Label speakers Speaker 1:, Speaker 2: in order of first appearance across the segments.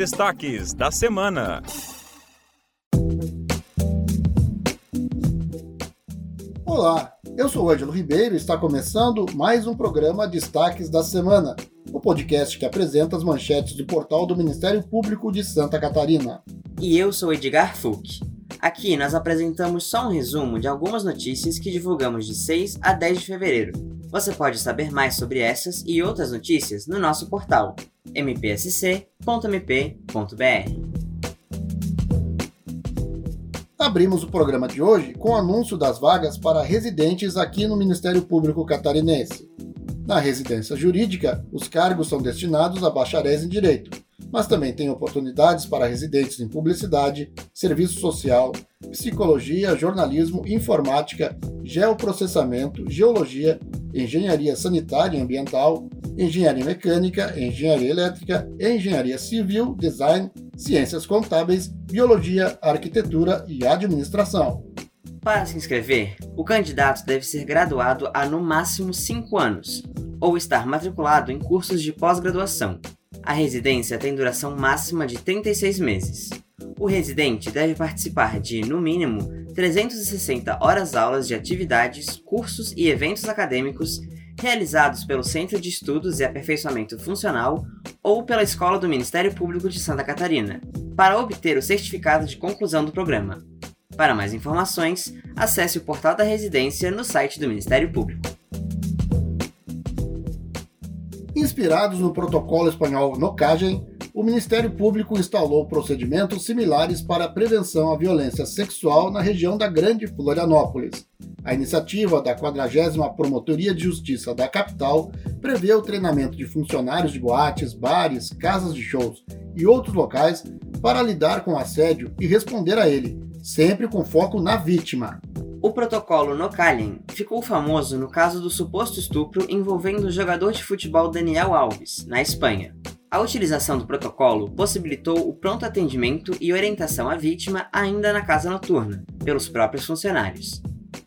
Speaker 1: destaques da semana.
Speaker 2: Olá, eu sou o Ângelo Ribeiro e está começando mais um programa Destaques da Semana, o podcast que apresenta as manchetes do portal do Ministério Público de Santa Catarina.
Speaker 3: E eu sou Edgar Fuch. Aqui nós apresentamos só um resumo de algumas notícias que divulgamos de 6 a 10 de fevereiro. Você pode saber mais sobre essas e outras notícias no nosso portal mpsc.mp.br.
Speaker 2: Abrimos o programa de hoje com o anúncio das vagas para residentes aqui no Ministério Público Catarinense. Na residência jurídica, os cargos são destinados a bacharéis em direito, mas também tem oportunidades para residentes em publicidade, serviço social, psicologia, jornalismo, informática, geoprocessamento, geologia, engenharia sanitária e ambiental, engenharia mecânica, engenharia elétrica, engenharia civil, design, ciências contábeis, biologia, arquitetura e administração.
Speaker 3: Para se inscrever, o candidato deve ser graduado há no máximo 5 anos ou estar matriculado em cursos de pós-graduação, a residência tem duração máxima de 36 meses. O residente deve participar de, no mínimo, 360 horas-aulas de atividades, cursos e eventos acadêmicos realizados pelo Centro de Estudos e Aperfeiçoamento Funcional ou pela Escola do Ministério Público de Santa Catarina, para obter o certificado de conclusão do programa. Para mais informações, acesse o portal da residência no site do Ministério Público.
Speaker 2: Inspirados no protocolo espanhol NOCAGEN, o Ministério Público instalou procedimentos similares para a prevenção à violência sexual na região da Grande Florianópolis. A iniciativa da 40 Promotoria de Justiça da capital prevê o treinamento de funcionários de boates, bares, casas de shows e outros locais para lidar com assédio e responder a ele, sempre com foco na vítima.
Speaker 3: O protocolo Nocalien ficou famoso no caso do suposto estupro envolvendo o jogador de futebol Daniel Alves, na Espanha. A utilização do protocolo possibilitou o pronto atendimento e orientação à vítima ainda na casa noturna, pelos próprios funcionários.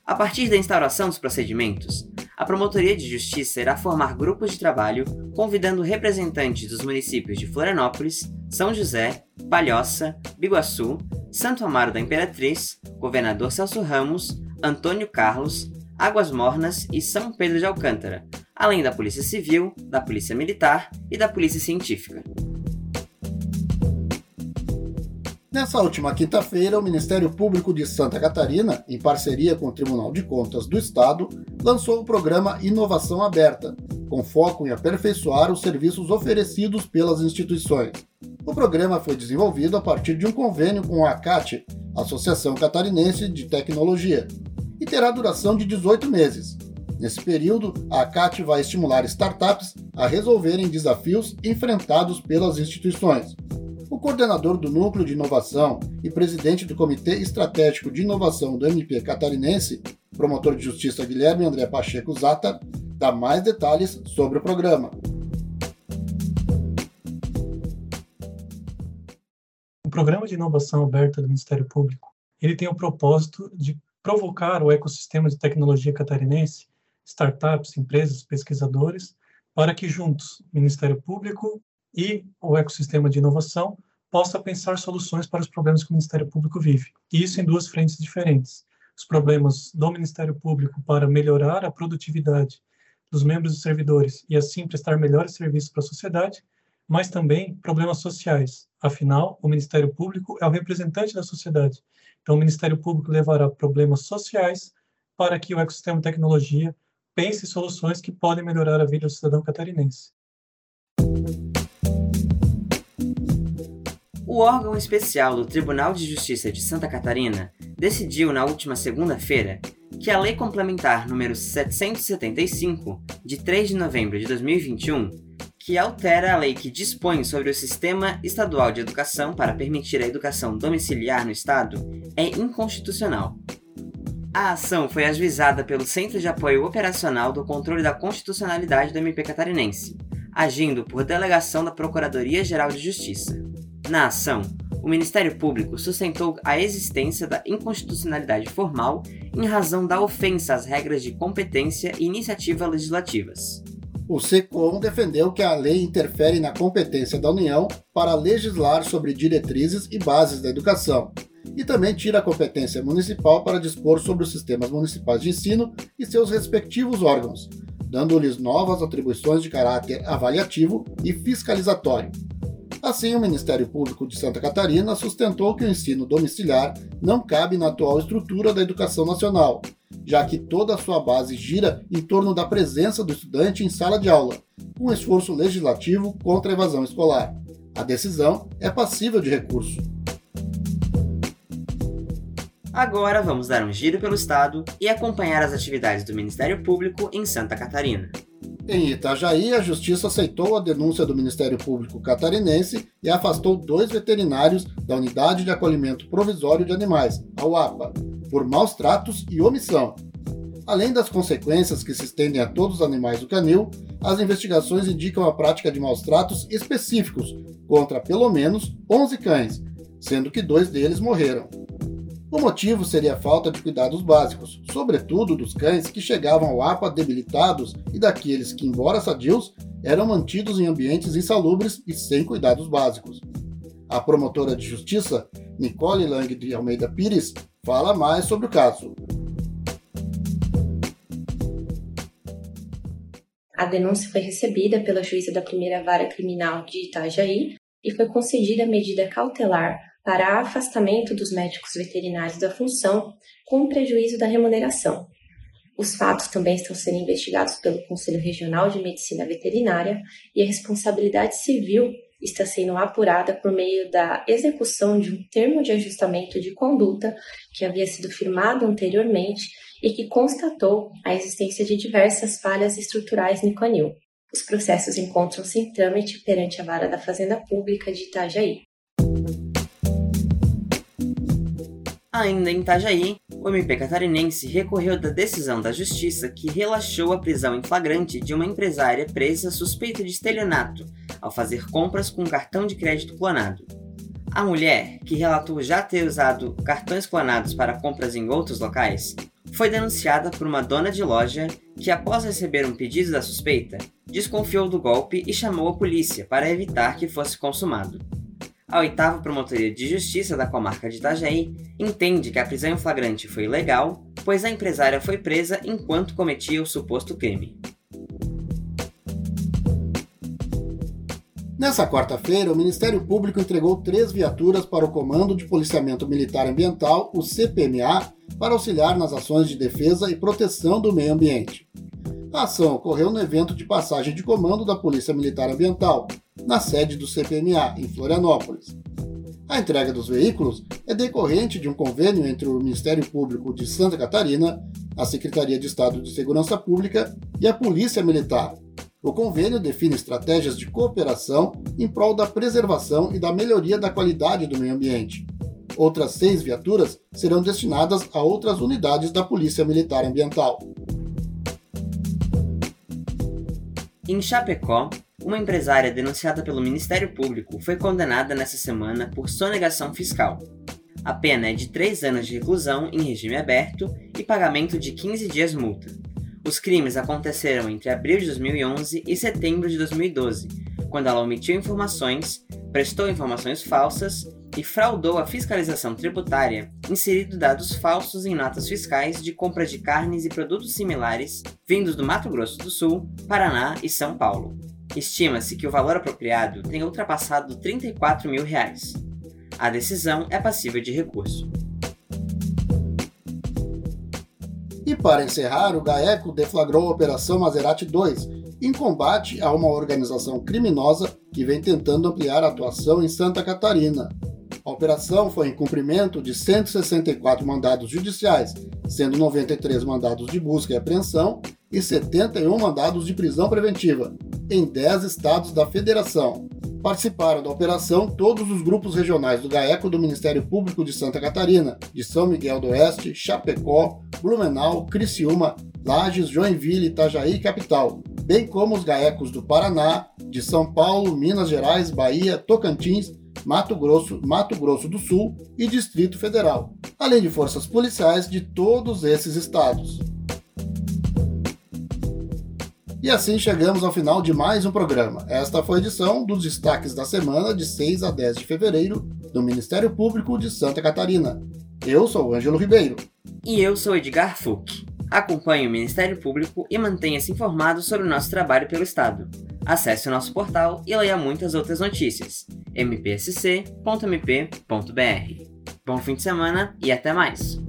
Speaker 3: A partir da instauração dos procedimentos, a Promotoria de Justiça irá formar grupos de trabalho convidando representantes dos municípios de Florianópolis, São José, Palhoça, Biguaçu, Santo Amaro da Imperatriz, Governador Celso Ramos, Antônio Carlos, Águas Mornas e São Pedro de Alcântara, além da Polícia Civil, da Polícia Militar e da Polícia Científica.
Speaker 2: Nessa última quinta-feira, o Ministério Público de Santa Catarina, em parceria com o Tribunal de Contas do Estado, lançou o programa Inovação Aberta, com foco em aperfeiçoar os serviços oferecidos pelas instituições. O programa foi desenvolvido a partir de um convênio com a ACAT, Associação Catarinense de Tecnologia, e terá duração de 18 meses. Nesse período, a ACAT vai estimular startups a resolverem desafios enfrentados pelas instituições. O coordenador do Núcleo de Inovação e presidente do Comitê Estratégico de Inovação do MP Catarinense, promotor de justiça Guilherme André Pacheco Zata, dá mais detalhes sobre o programa.
Speaker 4: O Programa de Inovação Aberta do Ministério Público ele tem o propósito de provocar o ecossistema de tecnologia catarinense, startups, empresas, pesquisadores, para que juntos, Ministério Público e o ecossistema de inovação, possa pensar soluções para os problemas que o Ministério Público vive. E isso em duas frentes diferentes. Os problemas do Ministério Público para melhorar a produtividade dos membros e servidores e assim prestar melhores serviços para a sociedade, mas também problemas sociais. Afinal, o Ministério Público é o representante da sociedade então, o Ministério Público levará problemas sociais para que o ecossistema de tecnologia pense soluções que podem melhorar a vida do cidadão catarinense.
Speaker 3: O órgão especial do Tribunal de Justiça de Santa Catarina decidiu na última segunda-feira que a Lei Complementar número 775, de 3 de novembro de 2021, que altera a lei que dispõe sobre o Sistema Estadual de Educação para permitir a educação domiciliar no Estado, é inconstitucional. A ação foi ajuizada pelo Centro de Apoio Operacional do Controle da Constitucionalidade do MP Catarinense, agindo por delegação da Procuradoria-Geral de Justiça. Na ação, o Ministério Público sustentou a existência da inconstitucionalidade formal em razão da ofensa às regras de competência e iniciativa legislativas.
Speaker 2: O SECOM defendeu que a lei interfere na competência da União para legislar sobre diretrizes e bases da educação, e também tira a competência municipal para dispor sobre os sistemas municipais de ensino e seus respectivos órgãos, dando-lhes novas atribuições de caráter avaliativo e fiscalizatório. Assim, o Ministério Público de Santa Catarina sustentou que o ensino domiciliar não cabe na atual estrutura da educação nacional já que toda a sua base gira em torno da presença do estudante em sala de aula, um esforço legislativo contra a evasão escolar. A decisão é passível de recurso.
Speaker 3: Agora vamos dar um giro pelo estado e acompanhar as atividades do Ministério Público em Santa Catarina.
Speaker 2: Em Itajaí, a Justiça aceitou a denúncia do Ministério Público catarinense e afastou dois veterinários da Unidade de Acolhimento Provisório de Animais, a UAPA, por maus tratos e omissão. Além das consequências que se estendem a todos os animais do canil, as investigações indicam a prática de maus tratos específicos contra pelo menos 11 cães, sendo que dois deles morreram. O motivo seria a falta de cuidados básicos, sobretudo dos cães que chegavam ao APA debilitados e daqueles que, embora sadios, eram mantidos em ambientes insalubres e sem cuidados básicos. A promotora de justiça, Nicole Lang de Almeida Pires, fala mais sobre o caso.
Speaker 5: A denúncia foi recebida pela juíza da primeira vara criminal de Itajaí e foi concedida medida cautelar para afastamento dos médicos veterinários da função com prejuízo da remuneração. Os fatos também estão sendo investigados pelo Conselho Regional de Medicina Veterinária e a responsabilidade civil está sendo apurada por meio da execução de um termo de ajustamento de conduta que havia sido firmado anteriormente e que constatou a existência de diversas falhas estruturais no canil. Os processos encontram-se em trâmite perante a Vara da Fazenda Pública de Itajaí.
Speaker 3: Ainda em Itajaí, o MP catarinense recorreu da decisão da Justiça que relaxou a prisão em flagrante de uma empresária presa suspeita de estelionato ao fazer compras com cartão de crédito clonado. A mulher, que relatou já ter usado cartões clonados para compras em outros locais, foi denunciada por uma dona de loja que, após receber um pedido da suspeita, desconfiou do golpe e chamou a polícia para evitar que fosse consumado. A oitava Promotoria de Justiça da comarca de Itajaí entende que a prisão em flagrante foi ilegal, pois a empresária foi presa enquanto cometia o suposto crime.
Speaker 2: Nessa quarta-feira, o Ministério Público entregou três viaturas para o Comando de Policiamento Militar Ambiental, o CPMA, para auxiliar nas ações de defesa e proteção do meio ambiente. A ação ocorreu no evento de passagem de comando da Polícia Militar Ambiental, na sede do CPMA, em Florianópolis. A entrega dos veículos é decorrente de um convênio entre o Ministério Público de Santa Catarina, a Secretaria de Estado de Segurança Pública e a Polícia Militar. O convênio define estratégias de cooperação em prol da preservação e da melhoria da qualidade do meio ambiente. Outras seis viaturas serão destinadas a outras unidades da Polícia Militar Ambiental.
Speaker 3: Em Chapecó, uma empresária denunciada pelo Ministério Público foi condenada nesta semana por sonegação fiscal. A pena é de 3 anos de reclusão em regime aberto e pagamento de 15 dias multa. Os crimes aconteceram entre abril de 2011 e setembro de 2012, quando ela omitiu informações, prestou informações falsas e fraudou a fiscalização tributária, inserindo dados falsos em notas fiscais de compra de carnes e produtos similares vindos do Mato Grosso do Sul, Paraná e São Paulo. Estima-se que o valor apropriado tenha ultrapassado 34 mil reais. A decisão é passível de recurso.
Speaker 2: E para encerrar, o GAECO deflagrou a Operação Maserati 2, em combate a uma organização criminosa que vem tentando ampliar a atuação em Santa Catarina. A operação foi em cumprimento de 164 mandados judiciais, sendo 93 mandados de busca e apreensão e 71 mandados de prisão preventiva, em 10 estados da federação. Participaram da operação todos os grupos regionais do GAECO do Ministério Público de Santa Catarina, de São Miguel do Oeste, Chapecó, Blumenau, Criciúma, Lages, Joinville, Itajaí e Capital, bem como os GAECOS do Paraná, de São Paulo, Minas Gerais, Bahia, Tocantins, Mato Grosso, Mato Grosso do Sul e Distrito Federal, além de forças policiais de todos esses estados. E assim chegamos ao final de mais um programa. Esta foi a edição dos destaques da semana de 6 a 10 de fevereiro do Ministério Público de Santa Catarina. Eu sou Ângelo Ribeiro.
Speaker 3: E eu sou Edgar Fuch. Acompanhe o Ministério Público e mantenha-se informado sobre o nosso trabalho pelo Estado. Acesse o nosso portal e leia muitas outras notícias. mpsc.mp.br. Bom fim de semana e até mais!